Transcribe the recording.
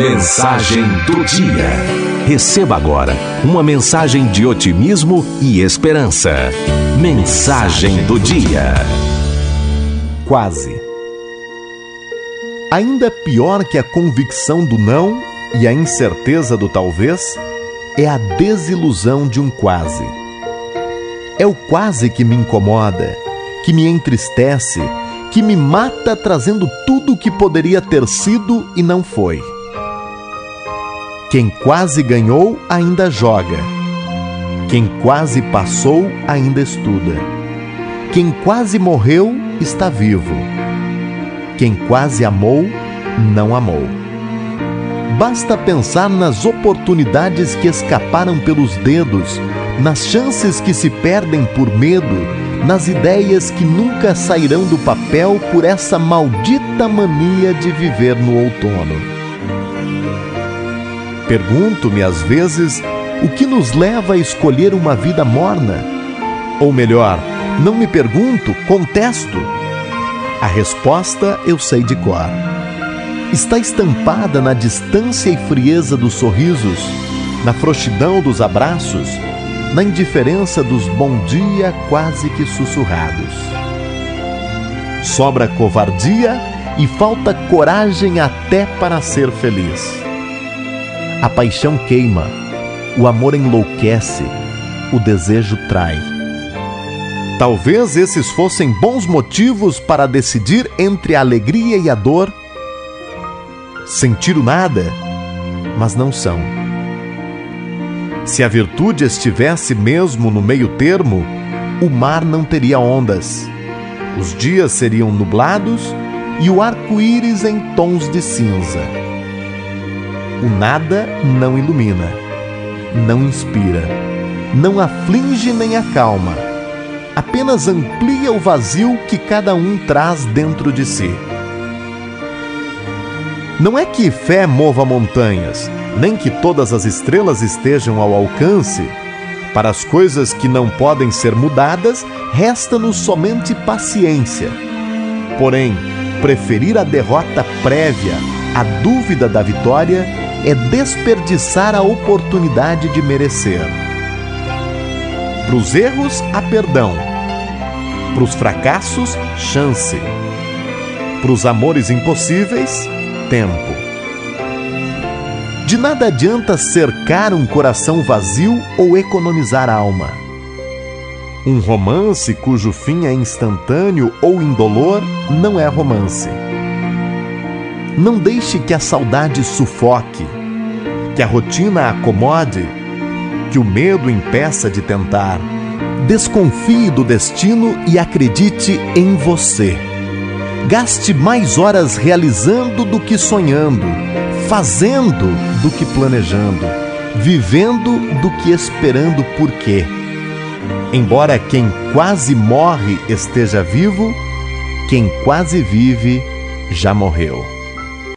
Mensagem do dia. Receba agora uma mensagem de otimismo e esperança. Mensagem do dia. Quase. Ainda pior que a convicção do não e a incerteza do talvez é a desilusão de um quase. É o quase que me incomoda, que me entristece, que me mata trazendo tudo o que poderia ter sido e não foi. Quem quase ganhou ainda joga. Quem quase passou ainda estuda. Quem quase morreu está vivo. Quem quase amou não amou. Basta pensar nas oportunidades que escaparam pelos dedos, nas chances que se perdem por medo, nas ideias que nunca sairão do papel por essa maldita mania de viver no outono. Pergunto-me às vezes o que nos leva a escolher uma vida morna. Ou melhor, não me pergunto, contesto. A resposta eu sei de cor. Está estampada na distância e frieza dos sorrisos, na frouxidão dos abraços, na indiferença dos bom dia quase que sussurrados. Sobra covardia e falta coragem até para ser feliz. A paixão queima, o amor enlouquece, o desejo trai. Talvez esses fossem bons motivos para decidir entre a alegria e a dor. Sentir o nada, mas não são. Se a virtude estivesse mesmo no meio termo, o mar não teria ondas, os dias seriam nublados e o arco-íris em tons de cinza. O nada não ilumina, não inspira, não aflige nem acalma, apenas amplia o vazio que cada um traz dentro de si. Não é que fé mova montanhas, nem que todas as estrelas estejam ao alcance. Para as coisas que não podem ser mudadas, resta-nos somente paciência. Porém, preferir a derrota prévia à dúvida da vitória é desperdiçar a oportunidade de merecer. Para os erros, há perdão. Para os fracassos, chance. Para os amores impossíveis, tempo. De nada adianta cercar um coração vazio ou economizar alma. Um romance cujo fim é instantâneo ou indolor não é romance. Não deixe que a saudade sufoque, que a rotina acomode, que o medo impeça de tentar. Desconfie do destino e acredite em você. Gaste mais horas realizando do que sonhando, fazendo do que planejando, vivendo do que esperando por quê. Embora quem quase morre esteja vivo, quem quase vive já morreu.